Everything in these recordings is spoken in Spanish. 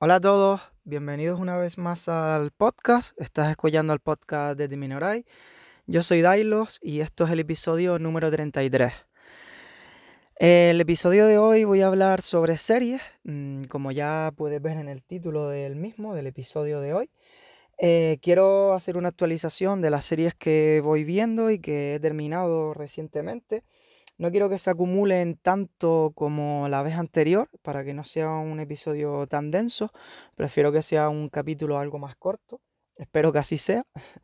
Hola a todos, bienvenidos una vez más al podcast. Estás escuchando el podcast de Diminoray. Yo soy Dailos y esto es el episodio número 33. El episodio de hoy voy a hablar sobre series, mm, como ya puedes ver en el título del mismo, del episodio de hoy. Eh, quiero hacer una actualización de las series que voy viendo y que he terminado recientemente. No quiero que se acumulen tanto como la vez anterior, para que no sea un episodio tan denso. Prefiero que sea un capítulo algo más corto. Espero que así sea.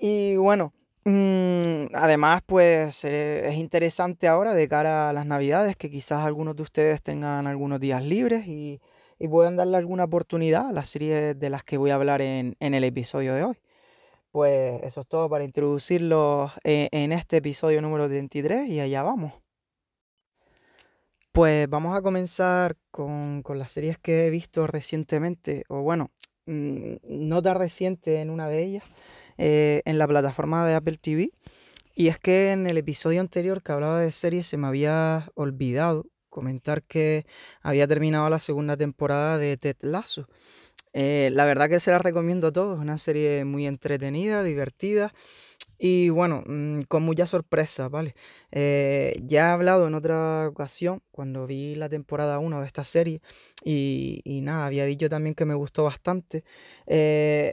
Y bueno, mm, además pues eh, es interesante ahora de cara a las navidades que quizás algunos de ustedes tengan algunos días libres y, y puedan darle alguna oportunidad a las series de las que voy a hablar en, el episodio de hoy. Pues eso es todo para introducirlos en, en este episodio número 23 y allá vamos. Pues vamos a comenzar con, con las series que he visto recientemente, o bueno, mm, no tan reciente en una de ellas, eh, en la plataforma de Apple TV. Y es que en el episodio anterior que hablaba de series se me había olvidado comentar que había terminado la segunda temporada de Ted Lasso. Eh, la verdad que se la recomiendo a todos, una serie muy entretenida, divertida y bueno, mm, con muchas sorpresas, ¿vale? Eh, ya he hablado en otra ocasión, cuando vi la temporada 1 de esta serie, y, nada, había dicho también que me gustó bastante. Eh,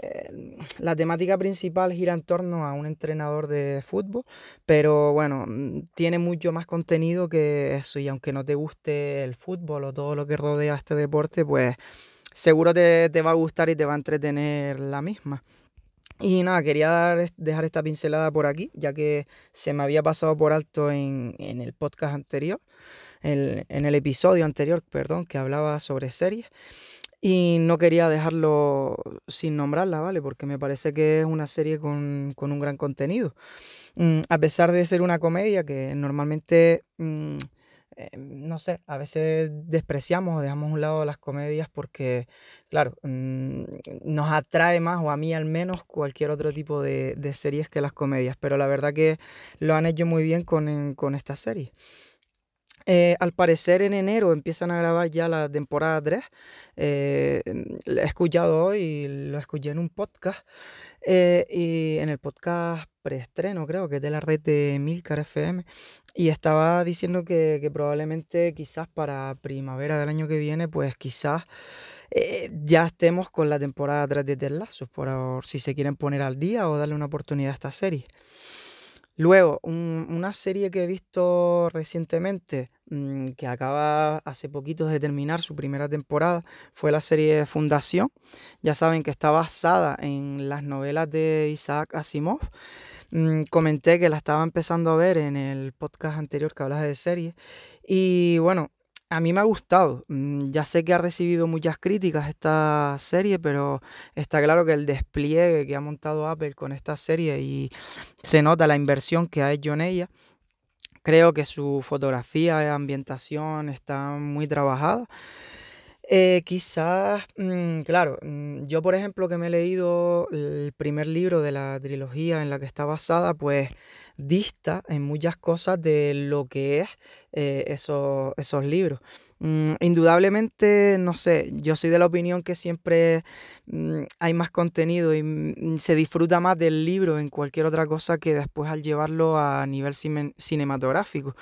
la temática principal gira en torno a un entrenador de fútbol, pero bueno, mm, tiene mucho más contenido que eso, y aunque no te guste el fútbol o todo lo que rodea este deporte, pues seguro te, te va a gustar y te va a entretener la misma. Y nada, quería dar, dejar esta pincelada por aquí, ya que se me había pasado por alto en, en el podcast anterior, en, en, el episodio anterior, perdón, que hablaba sobre series. Y no quería dejarlo sin nombrarla, ¿vale? Porque me parece que es una serie con, con un gran contenido. Mm, a pesar de ser una comedia que normalmente... Mm, eh, no sé, a veces despreciamos o dejamos a un lado las comedias porque, claro, mmm, nos atrae más, o a mí al menos, cualquier otro tipo de, series que las comedias. Pero la verdad que lo han hecho muy bien con, con esta serie. Eh, al parecer en enero empiezan a grabar ya la temporada 3. Eh, he escuchado hoy, lo escuché en un podcast. Eh, y en el podcast preestreno, creo que es de la red de Milcar FM. Y estaba diciendo que, probablemente quizás para primavera del año que viene, pues quizás ya estemos con la temporada 3 de Ted Lasso, por si se quieren poner al día o darle una oportunidad a esta serie. Luego, un, una serie que he visto recientemente, mmm, que acaba hace poquito de terminar su primera temporada, fue la serie Fundación. Ya saben que está basada en las novelas de Isaac Asimov. Mmm, comenté que la estaba empezando a ver en el podcast anterior que hablaba de series. Y bueno, a mí me ha gustado. Mm, ya sé que ha recibido muchas críticas esta serie, pero está claro que el despliegue que ha montado Apple con esta serie y se nota la inversión que ha hecho en ella. Creo que su fotografía y ambientación está muy trabajada. Eh, quizás, mmm, claro, mmm, yo por ejemplo que me he leído el primer libro de la trilogía en la que está basada, pues dista en muchas cosas de lo que es eh, esos, esos libros. Mm, indudablemente, no sé, yo soy de la opinión que siempre mm, hay más contenido y mm, se disfruta más del libro en cualquier otra cosa que después al llevarlo a nivel cine cinematográfico.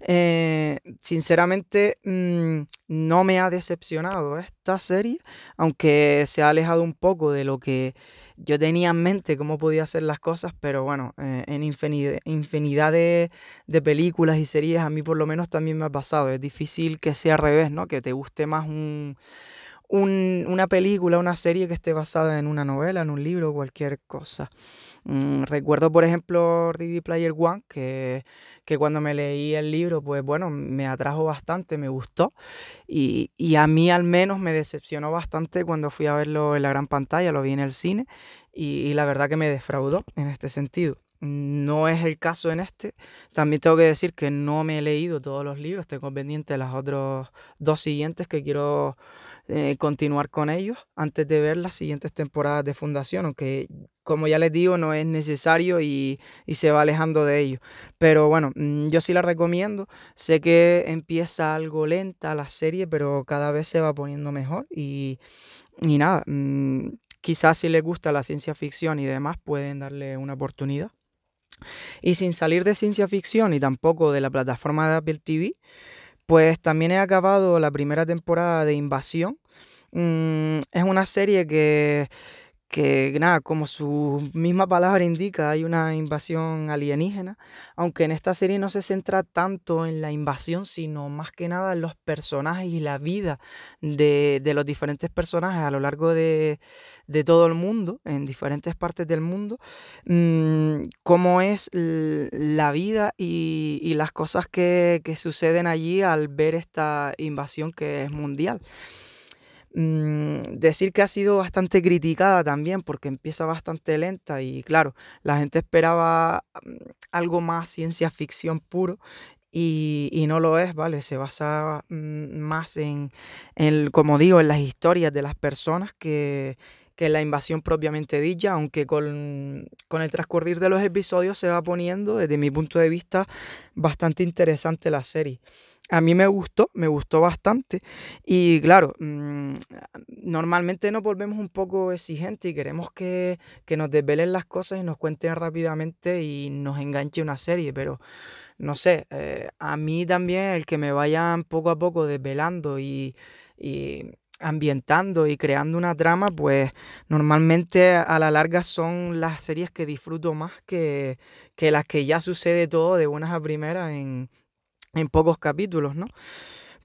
Eh, sinceramente, no me ha decepcionado esta serie, aunque se ha alejado un poco de lo que yo tenía en mente cómo podía hacer las cosas, pero bueno, eh, en infinidad, de, películas y series a mí por lo menos también me ha pasado. Es difícil que sea al revés, ¿no? Que te guste más un, un, una película, una serie que esté basada en una novela, en un libro, cualquier cosa. Mm, recuerdo, por ejemplo, Ready Player One, que, que, cuando me leí el libro, pues bueno, me atrajo bastante, me gustó. Y, y, a mí al menos me decepcionó bastante cuando fui a verlo en la gran pantalla, lo vi en el cine, y, y la verdad que me defraudó en este sentido. No es el caso en este. También tengo que decir que no me he leído todos los libros, tengo pendiente las otros dos siguientes que quiero eh, continuar con ellos antes de ver las siguientes temporadas de Fundación, aunque como ya les digo no es necesario y, se va alejando de ello. Pero bueno, mm, yo sí la recomiendo, sé que empieza algo lenta la serie, pero cada vez se va poniendo mejor y, y nada, mm, quizás si les gusta la ciencia ficción y demás pueden darle una oportunidad. Y sin salir de ciencia ficción y tampoco de la plataforma de Apple TV, pues también he acabado la primera temporada de Invasión. Mm, es una serie que que nada, como su misma palabra indica, hay una invasión alienígena, aunque en esta serie no se centra tanto en la invasión, sino más que nada en los personajes y la vida de, los diferentes personajes a lo largo de, todo el mundo, en diferentes partes del mundo, mm, cómo es la vida y, las cosas que, que suceden allí al ver esta invasión que es mundial. Mm, decir que ha sido bastante criticada también porque empieza bastante lenta y claro, la gente esperaba mm, algo más ciencia ficción puro y, no lo es, ¿vale? Se basa mm, más en, como digo, en las historias de las personas que, que en la invasión propiamente dicha, aunque con, con el transcurrir de los episodios se va poniendo, desde mi punto de vista, bastante interesante la serie a mí me gustó, me gustó bastante. Y claro, mm, normalmente nos volvemos un poco exigentes y queremos que, nos desvelen las cosas y nos cuenten rápidamente y nos enganche una serie, pero no sé, eh, a mí también el que me vayan poco a poco desvelando y, ambientando y creando una trama, pues normalmente a la larga son las series que disfruto más que, que las que ya sucede todo de buenas a primeras en, en pocos capítulos, ¿no?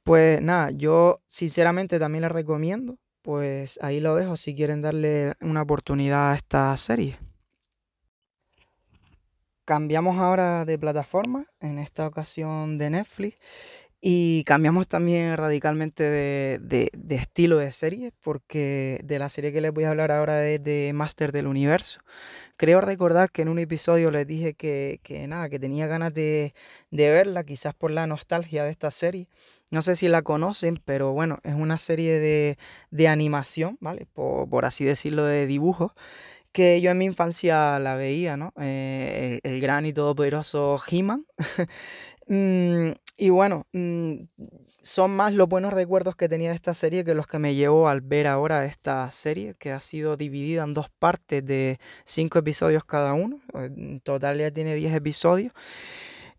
Pues nada, yo sinceramente también les recomiendo, pues ahí lo dejo si quieren darle una oportunidad a esta serie. Cambiamos ahora de plataforma, en esta ocasión de Netflix, y cambiamos también radicalmente de, estilo de serie, porque de la serie que les voy a hablar ahora es de Master del Universo. Creo recordar que en un episodio les dije que, nada, que tenía ganas de, verla, quizás por la nostalgia de esta serie. No sé si la conocen, pero bueno, es una serie de, animación, ¿vale? Por, así decirlo, de dibujos que yo en mi infancia la veía, ¿no? Eh, el, el, gran y todopoderoso He-Man. Mm, y bueno, mm, son más los buenos recuerdos que tenía de esta serie que los que me llevo al ver ahora esta serie, que ha sido dividida en dos partes de cinco episodios cada uno. En total ya tiene diez episodios.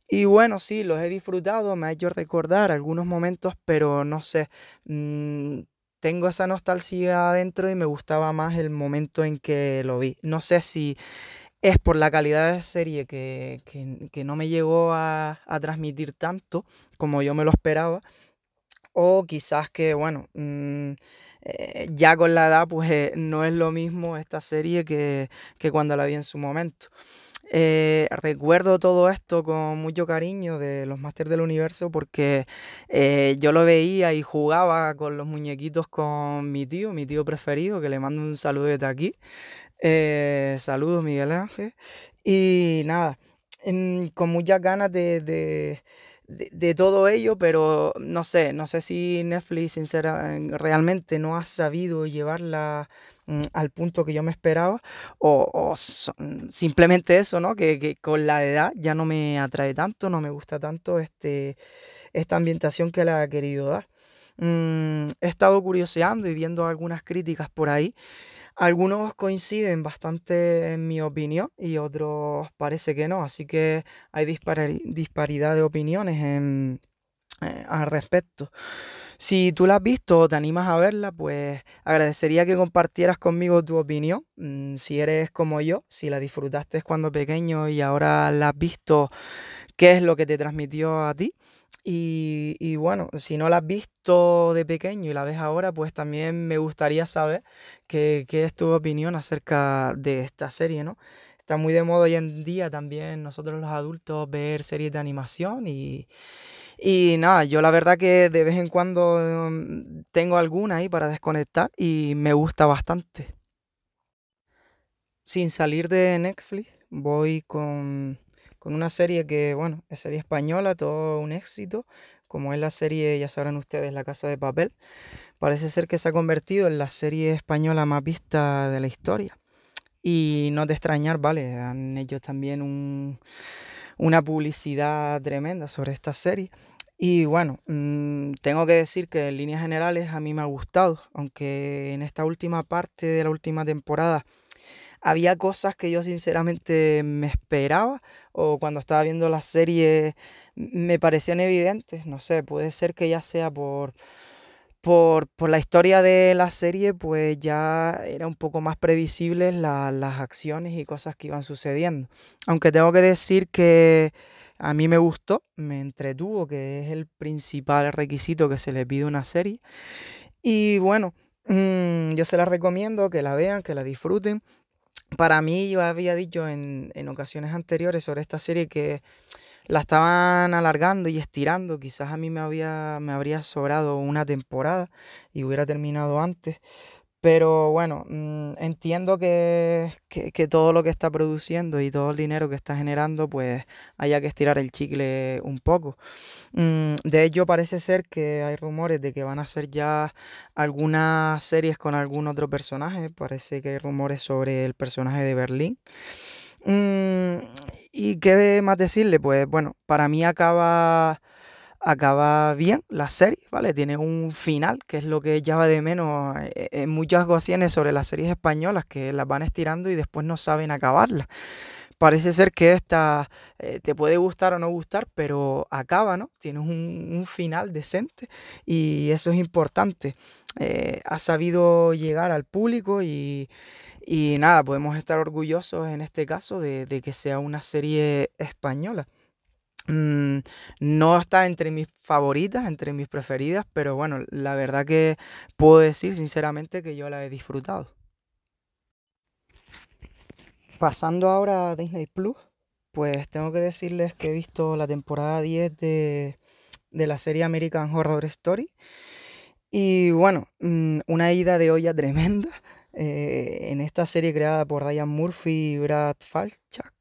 Y bueno, sí, los he disfrutado, me ha hecho recordar algunos momentos, pero no sé, mm, tengo esa nostalgia adentro y me gustaba más el momento en que lo vi. No sé si es por la calidad de serie que, no me llegó a, transmitir tanto como yo me lo esperaba. O quizás que, bueno, mm, eh, ya con la edad, pues eh, no es lo mismo esta serie que, cuando la vi en su momento. Eh, recuerdo todo esto con mucho cariño de los Masters del Universo porque yo lo veía y jugaba con los muñequitos con mi tío, mi tío preferido, que le mando un saludo desde aquí. Eh, saludos, Miguel Ángel. Y nada, con muchas ganas de, todo ello, pero no sé, no sé si Netflix sincera, realmente no ha sabido llevarla mm, al punto que yo me esperaba, o, simplemente eso, ¿no? Que, con la edad ya no me atrae tanto, no me gusta tanto este, esta ambientación que le ha querido dar. Mm, he estado curioseando y viendo algunas críticas por ahí algunos coinciden bastante en mi opinión y otros parece que no, así que hay disparidad de opiniones eh, al respecto. Si tú la has visto o te animas a verla, pues agradecería que compartieras conmigo tu opinión. Mm, si eres como yo, si la disfrutaste cuando pequeño y ahora la has visto, ¿qué es lo que te transmitió a ti? Y, bueno, si no la has visto de pequeño y la ves ahora, pues también me gustaría saber qué, es tu opinión acerca de esta serie, ¿no? Está muy de moda hoy en día también nosotros los adultos ver series de animación y, y nada, yo la verdad que de vez en cuando mm, tengo alguna ahí para desconectar y me gusta bastante. sin salir de Netflix, voy con, con una serie que, bueno, es serie española, todo un éxito, como es la serie, ya sabrán ustedes, La Casa de Papel. Parece ser que se ha convertido en la serie española más vista de la historia. Y no de extrañar, vale, han hecho también un, una publicidad tremenda sobre esta serie. Y bueno, mm, tengo que decir que en líneas generales a mí me ha gustado, aunque en esta última parte de la última temporada había cosas que yo sinceramente me esperaba o cuando estaba viendo la serie me parecían evidentes, no sé, puede ser que ya sea por por, la historia de la serie, pues ya era un poco más previsibles las acciones y cosas que iban sucediendo. Aunque tengo que decir que a mí me gustó, me entretuvo, que es el principal requisito que se le pide a una serie. Y bueno, mm, yo se la recomiendo, que la vean, que la disfruten. Para mí, yo había dicho en, en ocasiones anteriores sobre esta serie que la estaban alargando y estirando. Quizás a mí me, había, me habría sobrado una temporada y hubiera terminado antes. Pero bueno, mm, entiendo que, todo lo que está produciendo y todo el dinero que está generando, pues haya que estirar el chicle un poco. Mm, de hecho, parece ser que hay rumores de que van a hacer ya algunas series con algún otro personaje. Parece que hay rumores sobre el personaje de Berlín. Mm, ¿Y qué más decirle? Pues bueno, para mí acaba, acaba bien la serie, ¿vale? Tiene un final, que es lo que llama de menos eh, en muchas ocasiones sobre las series españolas, que las van estirando y después no saben acabarlas. Parece ser que esta eh, te puede gustar o no gustar, pero acaba, ¿no? Tienes un, final decente y eso es importante. Eh, ha sabido llegar al público y y nada, podemos estar orgullosos en este caso de, que sea una serie española. Mm, no está entre mis favoritas, entre mis preferidas, pero bueno, la verdad que puedo decir sinceramente que yo la he disfrutado. Pasando ahora a Disney Plus, pues tengo que decirles que he visto la temporada 10 de, de la serie American Horror Story. Y bueno, mm, una ida de olla tremenda. Eh, en esta serie creada por Diane Murphy y Brad Falchuk,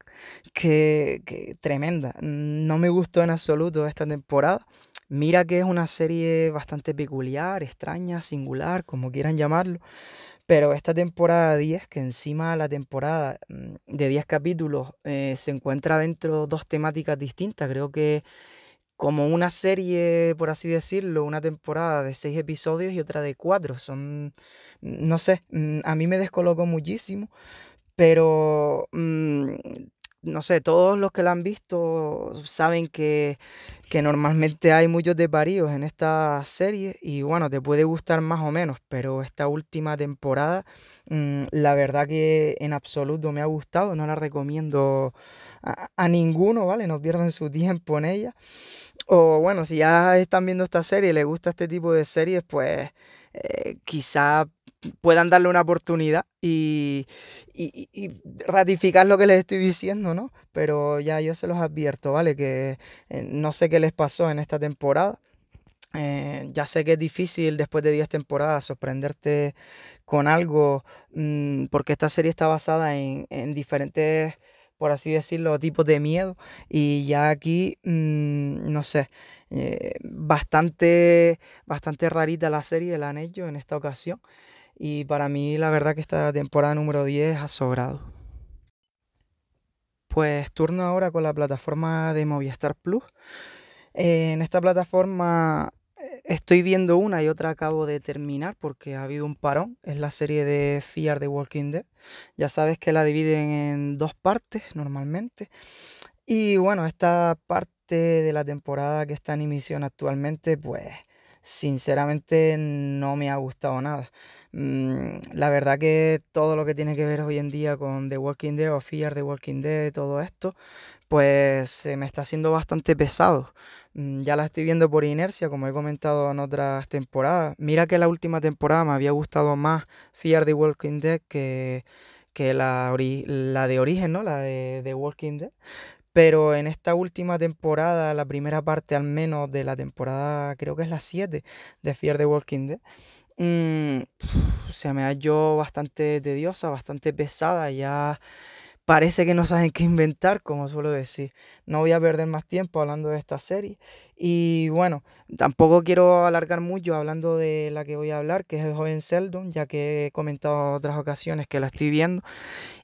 que, que tremenda. No me gustó en absoluto esta temporada. Mira que es una serie bastante peculiar, extraña, singular, como quieran llamarlo. Pero esta temporada 10, que encima la temporada mm, de 10 capítulos eh, se encuentra dentro de dos temáticas distintas, creo que como una serie, por así decirlo, una temporada de seis episodios y otra de cuatro. Son, no sé, mm, a mí me descolocó muchísimo, pero mm, no sé, todos los que la han visto saben que, normalmente hay muchos desvaríos en esta serie y bueno, te puede gustar más o menos, pero esta última temporada, mm, la verdad que en absoluto me ha gustado, no la recomiendo a, a ninguno, ¿vale? No pierdan su tiempo en ella. O bueno, si ya están viendo esta serie y les gusta este tipo de series, pues eh, quizá puedan darle una oportunidad y, ratificar lo que les estoy diciendo, ¿no? Pero ya yo se los advierto, ¿vale? Que eh, no sé qué les pasó en esta temporada. Eh, ya sé que es difícil después de 10 temporadas sorprenderte con algo, mm, porque esta serie está basada en, en diferentes por así decirlo, tipos de miedo. Y ya aquí, mm, no sé, eh, bastante, bastante rarita la serie la han hecho en esta ocasión. Y para mí la verdad que esta temporada número 10 ha sobrado. Pues turno ahora con la plataforma de Movistar Plus. en esta plataforma estoy viendo una y otra acabo de terminar porque ha habido un parón. Es la serie de Fear the Walking Dead. Ya sabes que la dividen en dos partes normalmente. Y bueno, esta parte de la temporada que está en emisión actualmente, pues sinceramente no me ha gustado nada. Mm, la verdad que todo lo que tiene que ver hoy en día con The Walking Dead o Fear the Walking Dead, todo esto, pues se me está haciendo bastante pesado. Mm, ya la estoy viendo por inercia, como he comentado en otras temporadas. Mira que la última temporada me había gustado más Fear the Walking Dead que, que la, la de origen, ¿no? La de The Walking Dead. Pero en esta última temporada, la primera parte al menos de la temporada, creo que es la 7 de Fear the Walking Dead, mm, se me halló bastante tediosa, bastante pesada, ya parece que no saben qué inventar, como suelo decir. No voy a perder más tiempo hablando de esta serie. Y bueno, tampoco quiero alargar mucho hablando de la que voy a hablar, que es el joven Sheldon, ya que he comentado otras ocasiones que la estoy viendo.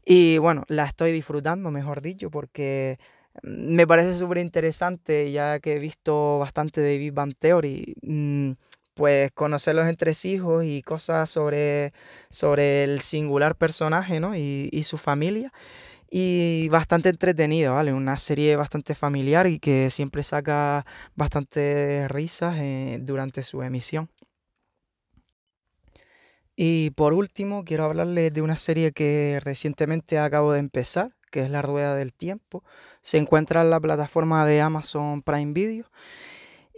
Y bueno, la estoy disfrutando, mejor dicho, porque me parece súper interesante, ya que he visto bastante de Big Theory. Mm, pues conocer los entresijos y cosas sobre, sobre el singular personaje, ¿no? Y, y su familia y bastante entretenida, ¿vale? Una serie bastante familiar y que siempre saca bastante risas eh, durante su emisión. Y por último, quiero hablarles de una serie que recientemente acabo de empezar, que es La Rueda del Tiempo. Se encuentra en la plataforma de Amazon Prime Video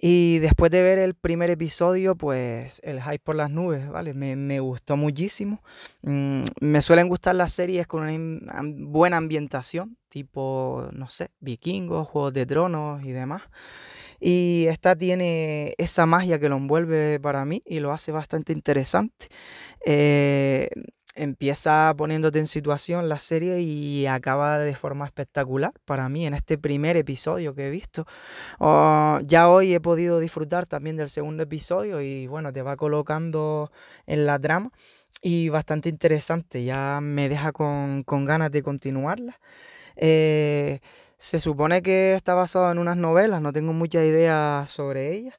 y después de ver el primer episodio, pues el hype por las nubes, ¿vale? Me, gustó muchísimo. Mm, me suelen gustar las series con una buena ambientación, tipo, no sé, vikingos, juegos de tronos y demás. Y esta tiene esa magia que lo envuelve para mí y lo hace bastante interesante. Eh, empieza poniéndote en situación la serie y acaba de forma espectacular para mí en este primer episodio que he visto. Oh, ya hoy he podido disfrutar también del segundo episodio y bueno, te va colocando en la trama y bastante interesante, ya me deja con, ganas de continuarla. Eh, se supone que está basado en unas novelas, no tengo mucha idea sobre ellas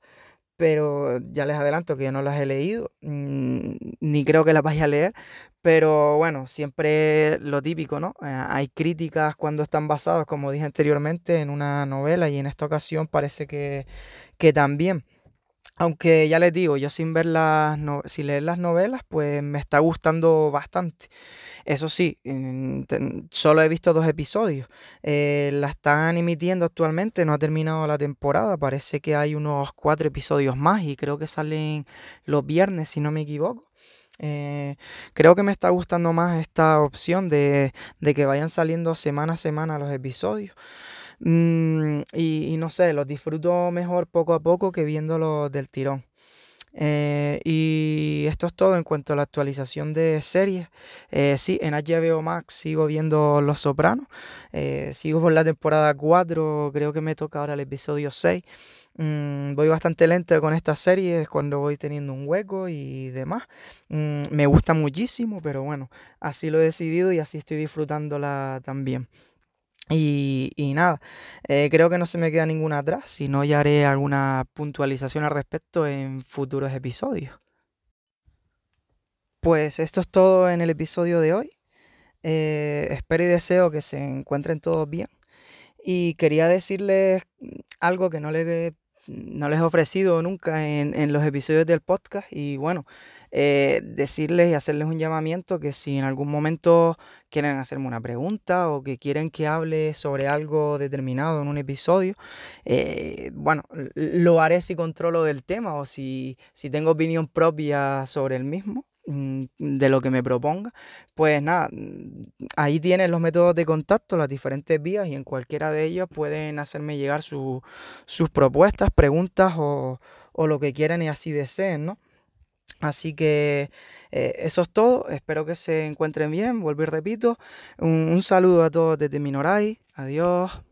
pero ya les adelanto que yo no las he leído, mm, ni creo que las vaya a leer, pero bueno, siempre lo típico, ¿no? Eh, hay críticas cuando están basadas, como dije anteriormente, en una novela y en esta ocasión parece que, que también. Aunque ya les digo, yo sin ver las sin leer las novelas, pues me está gustando bastante. Eso sí, solo he visto dos episodios. Eh, la están emitiendo actualmente, no ha terminado la temporada. Parece que hay unos cuatro episodios más y creo que salen los viernes, si no me equivoco. Eh, creo que me está gustando más esta opción de, de que vayan saliendo semana a semana los episodios. Mm, y, no sé, los disfruto mejor poco a poco que viéndolos del tirón. Eh, y esto es todo en cuanto a la actualización de series. Eh, sí, en HBO Max sigo viendo Los Sopranos. Eh, sigo por la temporada 4, creo que me toca ahora el episodio 6. Mm, voy bastante lento con estas series cuando voy teniendo un hueco y demás. Mm, me gusta muchísimo, pero bueno, así lo he decidido y así estoy disfrutándola también. Y, nada, eh, creo que no se me queda ninguna atrás, si no ya haré alguna puntualización al respecto en futuros episodios. Pues esto es todo en el episodio de hoy. Eh, espero y deseo que se encuentren todos bien. Y quería decirles algo que no les, no les he ofrecido nunca en, en los episodios del podcast. Y bueno, eh, decirles y hacerles un llamamiento que si en algún momento quieren hacerme una pregunta o que quieren que hable sobre algo determinado en un episodio, eh, bueno, lo haré si controlo del tema o si, si tengo opinión propia sobre el mismo mm, de lo que me proponga, pues nada, ahí tienen los métodos de contacto, las diferentes vías y en cualquiera de ellas pueden hacerme llegar sus propuestas, preguntas o, o lo que quieran y así deseen, ¿no? Así que eh, eso es todo. Espero que se encuentren bien. Y repito. Un, un saludo a todos desde Minoray. Adiós.